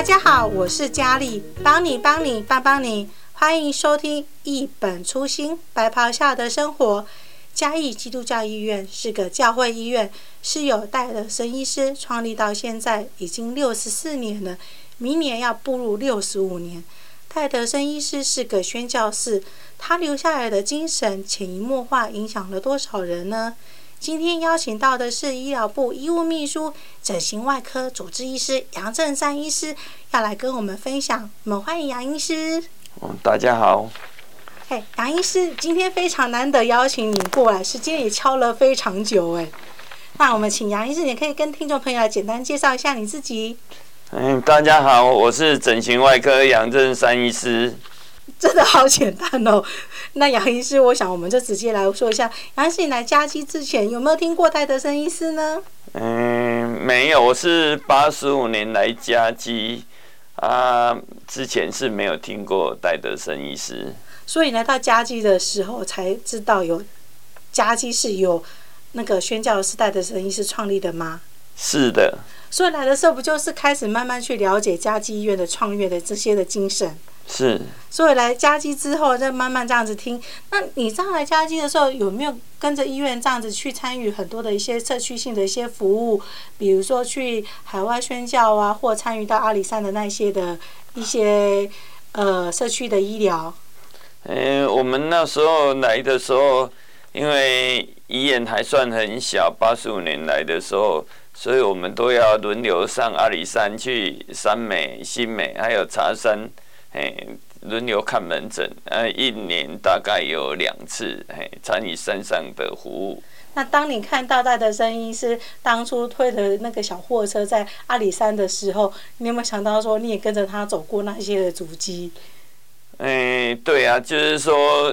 大家好，我是佳丽，帮你帮你帮帮你，欢迎收听一本初心白袍下的生活。嘉义基督教医院是个教会医院，是由戴德生医师创立到现在已经六十四年了，明年要步入六十五年。戴德生医师是个宣教士，他留下来的精神潜移默化影响了多少人呢？今天邀请到的是医疗部医务秘书、整形外科主治医师杨正山医师，要来跟我们分享。我们欢迎杨医师。大家好。哎，杨医师，今天非常难得邀请你过来，时间也敲了非常久哎。那我们请杨医师，你可以跟听众朋友来简单介绍一下你自己。嗯，大家好，我是整形外科杨正山医师。真的好简单哦。那杨医师，我想我们就直接来说一下，杨医师，你来嘉基之前有没有听过戴德森医师呢？嗯，没有，我是八十五年来嘉基啊，之前是没有听过戴德森医师。所以来到嘉基的时候才知道有嘉基是有那个宣教士戴德森医师创立的吗？是的。所以来的时候不就是开始慢慢去了解嘉基医院的创业的这些的精神？是，所以来加基之后，再慢慢这样子听。那你上来加基的时候，有没有跟着医院这样子去参与很多的一些社区性的一些服务？比如说去海外宣教啊，或参与到阿里山的那些的一些呃社区的医疗？嗯、欸，我们那时候来的时候，因为医院还算很小，八十五年来的时候，所以我们都要轮流上阿里山去三美、新美，还有茶山。嘿，轮流看门诊，呃，一年大概有两次，嘿，参与山上的服务。那当你看到戴德生医师当初推的那个小货车在阿里山的时候，你有没有想到说你也跟着他走过那些的足迹？哎，对啊，就是说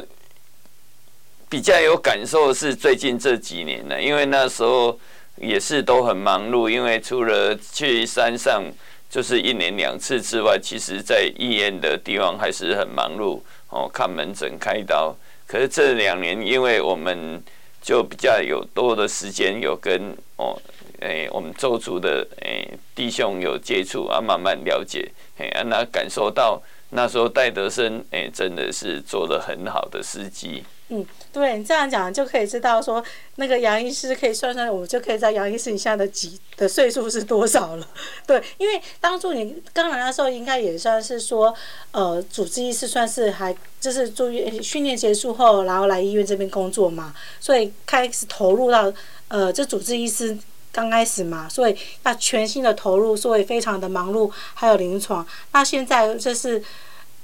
比较有感受是最近这几年了，因为那时候也是都很忙碌，因为除了去山上。就是一年两次之外，其实在医院的地方还是很忙碌哦，看门诊、开刀。可是这两年，因为我们就比较有多的时间，有跟哦，诶，我们周族的诶弟兄有接触啊，慢慢了解，诶，让他感受到那时候戴德生哎真的是做了很好的司机。嗯，对，你这样讲就可以知道说，那个杨医师可以算算，我就可以知道杨医师你现在的几的岁数是多少了。对，因为当初你刚来的时候，应该也算是说，呃，主治医师算是还就是住院训练结束后，然后来医院这边工作嘛，所以开始投入到呃，这主治医师刚开始嘛，所以要全新的投入，所以非常的忙碌，还有临床。那现在就是。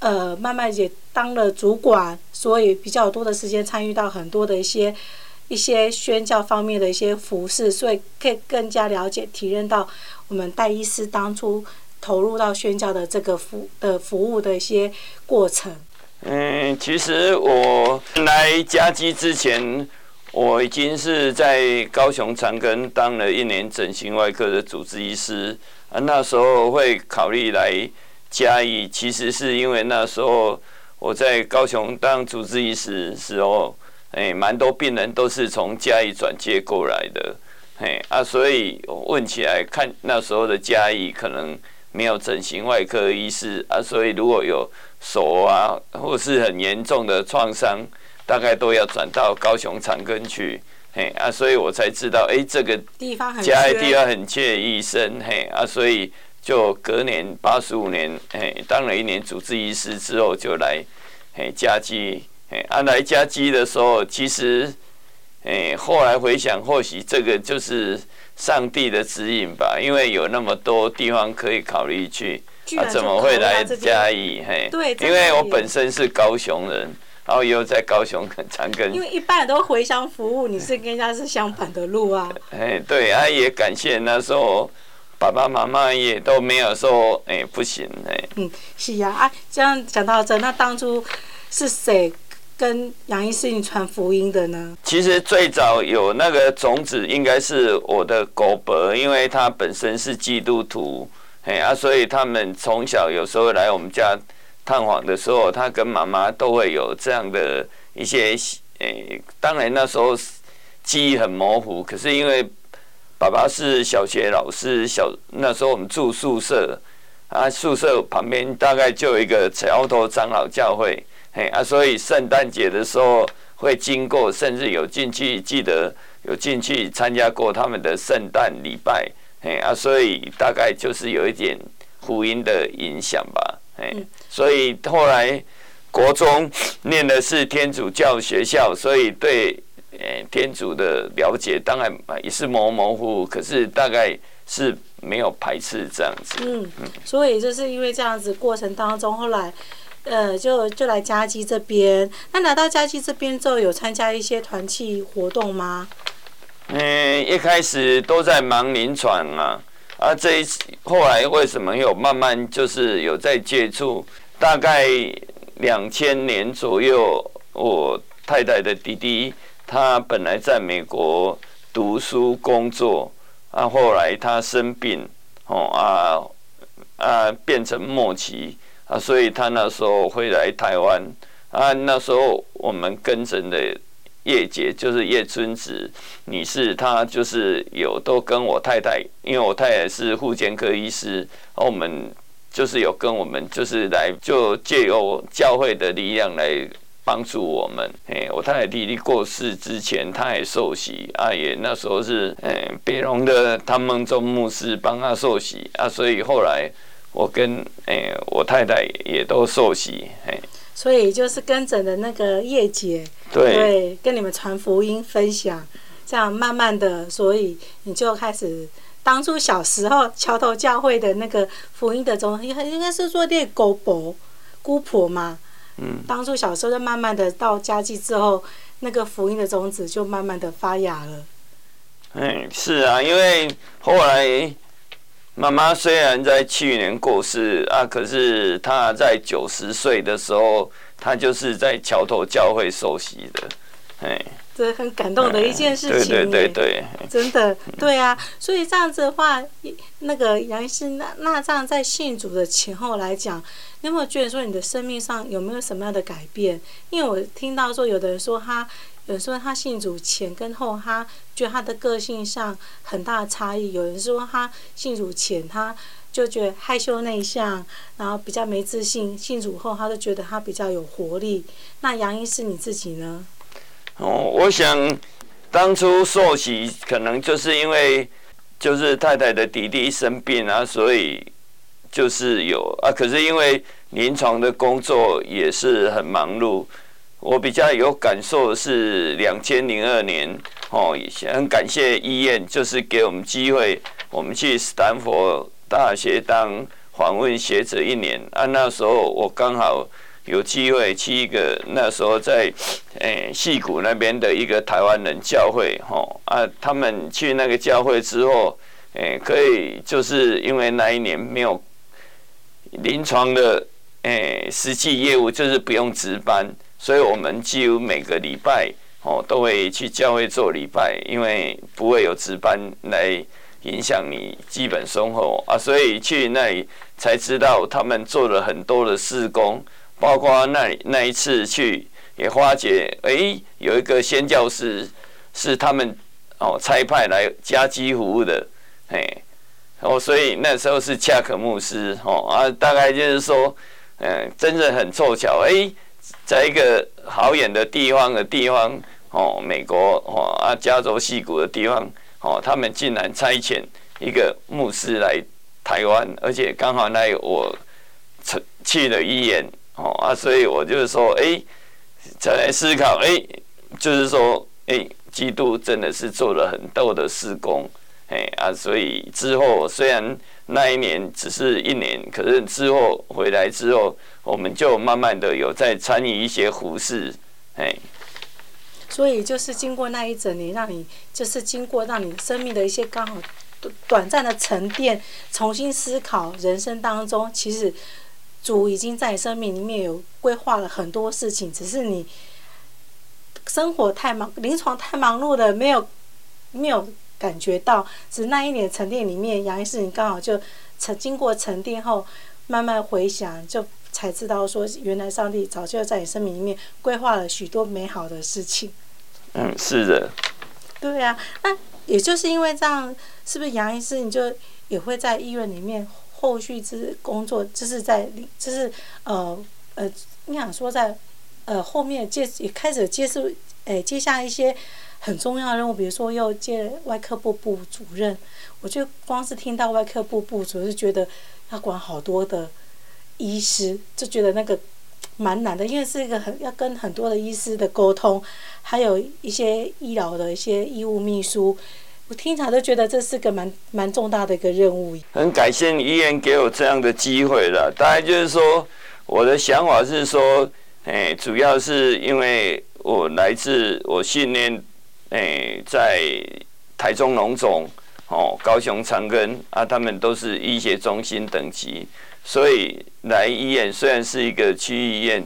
呃，慢慢也当了主管，所以比较多的时间参与到很多的一些一些宣教方面的一些服饰，所以可以更加了解、体验到我们戴医师当初投入到宣教的这个服的服务的一些过程。嗯，其实我来嘉基之前，我已经是在高雄长庚当了一年整形外科的主治医师啊，那时候会考虑来。嘉义其实是因为那时候我在高雄当主治医师时候，哎，蛮多病人都是从嘉义转接过来的，嘿啊，所以问起来看那时候的嘉义可能没有整形外科医师啊，所以如果有手啊或是很严重的创伤，大概都要转到高雄长庚去，嘿啊，所以我才知道，哎，这个嘉义地方很缺医生，嘿啊，所以。就隔年八十五年，嘿，当了一年主治医师之后，就来，嘿，嘉基，哎，啊，来嘉基的时候，其实，哎，后来回想，或许这个就是上帝的指引吧，因为有那么多地方可以考虑去，啊，怎么会来嘉义？嘿，对，因为我本身是高雄人，然后又在高雄长庚。因为一般人都回乡服务，你是跟人家是相反的路啊。哎，对，啊，也感谢那时候。爸爸妈妈也都没有说，哎、欸，不行，哎、欸。嗯，是呀，啊，这样讲到这，那当初是谁跟杨医师你传福音的呢？其实最早有那个种子，应该是我的狗伯，因为他本身是基督徒，哎啊，所以他们从小有时候来我们家探访的时候，他跟妈妈都会有这样的一些，哎、欸，当然那时候记忆很模糊，可是因为。爸爸是小学老师，小那时候我们住宿舍，啊，宿舍旁边大概就有一个桥头长老教会，嘿啊，所以圣诞节的时候会经过，甚至有进去，记得有进去参加过他们的圣诞礼拜，嘿啊，所以大概就是有一点福音的影响吧，嘿，所以后来国中念的是天主教学校，所以对。呃，天主的了解当然也是模模糊糊，可是大概是没有排斥这样子。嗯，所以就是因为这样子过程当中，后来呃就就来嘉基这边。那来到嘉基这边之后，有参加一些团契活动吗？嗯，一开始都在忙临床啊，啊，这一次后来为什么有慢慢就是有在接触？大概两千年左右，我太太的弟弟。他本来在美国读书工作，啊，后来他生病，哦啊啊，变成末期啊，所以他那时候会来台湾啊。那时候我们跟诊的叶姐就是叶春子女士，她就是有都跟我太太，因为我太太是复健科医师，我们就是有跟我们就是来就借由教会的力量来。帮助我们，哎，我太太弟弟过世之前，他也受洗，啊，也那时候是，哎，北荣的汤孟中牧师帮他受洗，啊，所以后来我跟，哎，我太太也都受洗，哎，所以就是跟着的那个叶姐，对，对，跟你们传福音分享，这样慢慢的，所以你就开始，当初小时候桥头教会的那个福音的中，应该应该是做那姑婆姑婆嘛。嗯，当初小时候就慢慢的到家祭之后，那个福音的种子就慢慢的发芽了。嗯，是啊，因为后来妈妈虽然在去年过世啊，可是她在九十岁的时候，她就是在桥头教会受洗的，哎。这很感动的一件事情，对对对对，真的，对啊，所以这样子的话，那个杨医师，那那这样在信主的前后来讲，你有没有觉得说你的生命上有没有什么样的改变？因为我听到说，有的人说他，有人说他信主前跟后，他觉得他的个性上很大的差异；有人说他信主前他就觉得害羞内向，然后比较没自信；信主后他就觉得他比较有活力。那杨医师你自己呢？哦，我想当初受洗可能就是因为就是太太的弟弟生病啊，所以就是有啊。可是因为临床的工作也是很忙碌，我比较有感受是两千零二年哦，也很感谢医院就是给我们机会，我们去斯坦福大学当访问学者一年啊。那时候我刚好。有机会去一个那时候在诶戏谷那边的一个台湾人教会，吼啊，他们去那个教会之后，诶可以就是因为那一年没有临床的诶实际业务，就是不用值班，所以我们几乎每个礼拜哦都会去教会做礼拜，因为不会有值班来影响你基本生活啊，所以去那里才知道他们做了很多的事工。包括那那一次去也发觉，哎、有一个宣教师是他们哦差派来加基服务的，哎，哦，所以那时候是恰可牧师哦啊，大概就是说，嗯，真的很凑巧，哎、在一个好远的地方的地方哦，美国哦啊，加州西谷的地方哦，他们竟然差遣一个牧师来台湾，而且刚好那我去了医院。哦啊，所以我就是说，哎，再来思考，哎，就是说，哎，基督真的是做了很逗的事工，哎啊，所以之后虽然那一年只是一年，可是之后回来之后，我们就慢慢的有在参与一些服事，哎。所以就是经过那一整年，让你就是经过让你生命的一些刚好短暂的沉淀，重新思考人生当中，其实。主已经在你生命里面有规划了很多事情，只是你生活太忙，临床太忙碌了，没有没有感觉到。只是那一年沉淀里面，杨医师你刚好就沉经过沉淀后，慢慢回想，就才知道说，原来上帝早就在你生命里面规划了许多美好的事情。嗯，是的。对啊，那也就是因为这样，是不是杨医师你就也会在医院里面？后续之工作，就是在就是呃呃，你想说在呃后面接也开始接受诶、接下一些很重要的任务，比如说又接外科部部主任，我就光是听到外科部部主任就觉得要管好多的医师，就觉得那个蛮难的，因为是一个很要跟很多的医师的沟通，还有一些医疗的一些医务秘书。我听起来都觉得这是个蛮蛮重大的一个任务。很感谢医院给我这样的机会了。大概就是说，我的想法是说，哎，主要是因为我来自我训练，哎，在台中农总、哦，高雄长庚啊，他们都是医学中心等级，所以来医院虽然是一个区医院，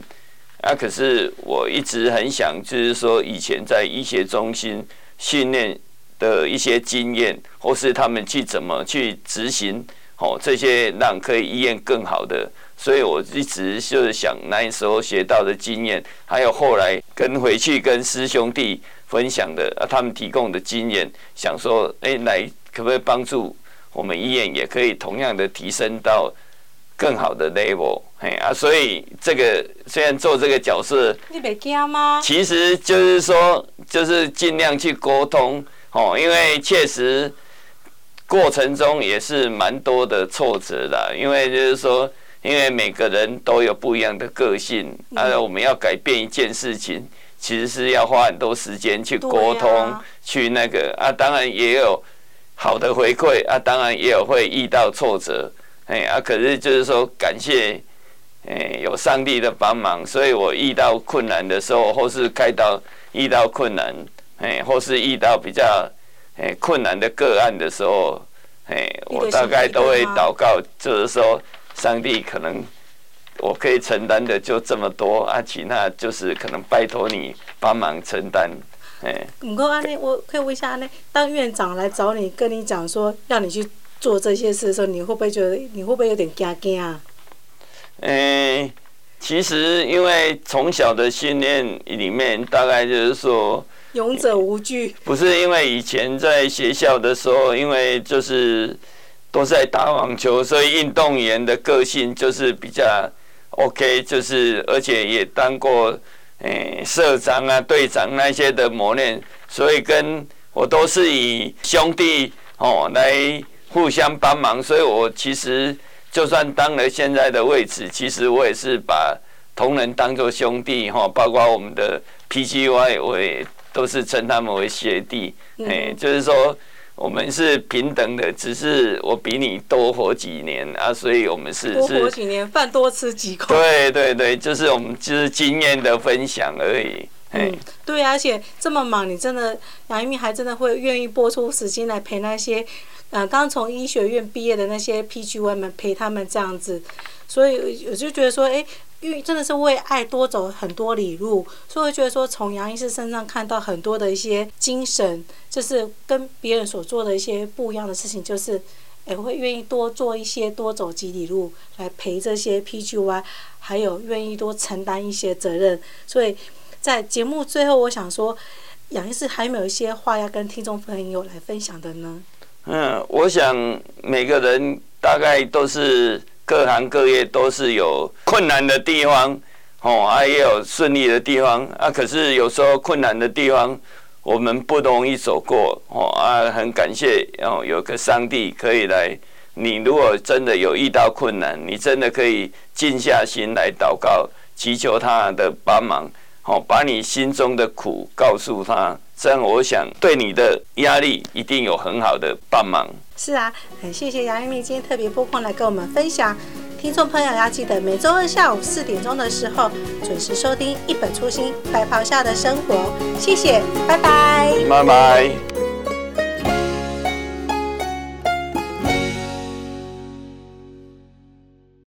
啊，可是我一直很想，就是说以前在医学中心训练。的一些经验，或是他们去怎么去执行，哦，这些让可以医院更好的，所以我一直就是想那时候学到的经验，还有后来跟回去跟师兄弟分享的啊，他们提供的经验，想说，哎，来可不可以帮助我们医院也可以同样的提升到更好的 level，哎啊，所以这个虽然做这个角色，你别惊吗？其实就是说，就是尽量去沟通。哦，因为确实过程中也是蛮多的挫折的，因为就是说，因为每个人都有不一样的个性，啊，我们要改变一件事情，其实是要花很多时间去沟通，去那个啊，当然也有好的回馈啊，当然也有会遇到挫折，哎啊，可是就是说感谢，哎，有上帝的帮忙，所以我遇到困难的时候，或是开到遇到困难。哎，或是遇到比较哎困难的个案的时候，哎，我大概都会祷告，就是说，上帝可能我可以承担的就这么多啊，其他就是可能拜托你帮忙承担。哎，不过安内，我可以问一下安内，当院长来找你，跟你讲说让你去做这些事的时候，你会不会觉得你会不会有点惊惊啊？哎，其实因为从小的训练里面，大概就是说。勇者无惧，不是因为以前在学校的时候，因为就是都在打网球，所以运动员的个性就是比较 OK，就是而且也当过诶、社长啊、队长那些的磨练，所以跟我都是以兄弟哦来互相帮忙，所以我其实就算当了现在的位置，其实我也是把同仁当作兄弟哈，包括我们的 PGY 我也。都是称他们为学弟，哎，就是说我们是平等的，只是我比你多活几年啊，所以我们是多活几年，饭多吃几口。对对对，就是我们就是经验的分享而已。嗯，对，而且这么忙，你真的杨一鸣还真的会愿意拨出时间来陪那些呃刚从医学院毕业的那些 PGY 们陪他们这样子，所以我就觉得说，哎。因为真的是为爱多走很多里路，所以我觉得说从杨医师身上看到很多的一些精神，就是跟别人所做的一些不一样的事情，就是也会愿意多做一些，多走几里路来陪这些 PGY，还有愿意多承担一些责任。所以在节目最后，我想说，杨医师还有没有一些话要跟听众朋友来分享的呢？嗯，我想每个人大概都是。各行各业都是有困难的地方，哦，啊也有顺利的地方啊。可是有时候困难的地方，我们不容易走过，哦啊，很感谢哦，有个上帝可以来。你如果真的有遇到困难，你真的可以静下心来祷告，祈求他的帮忙，哦，把你心中的苦告诉他。这样，我想对你的压力一定有很好的帮忙。是啊，很谢谢杨玉明今天特别拨空来跟我们分享。听众朋友要记得每周二下午四点钟的时候准时收听《一本初心白袍下的生活》。谢谢，拜拜。拜拜。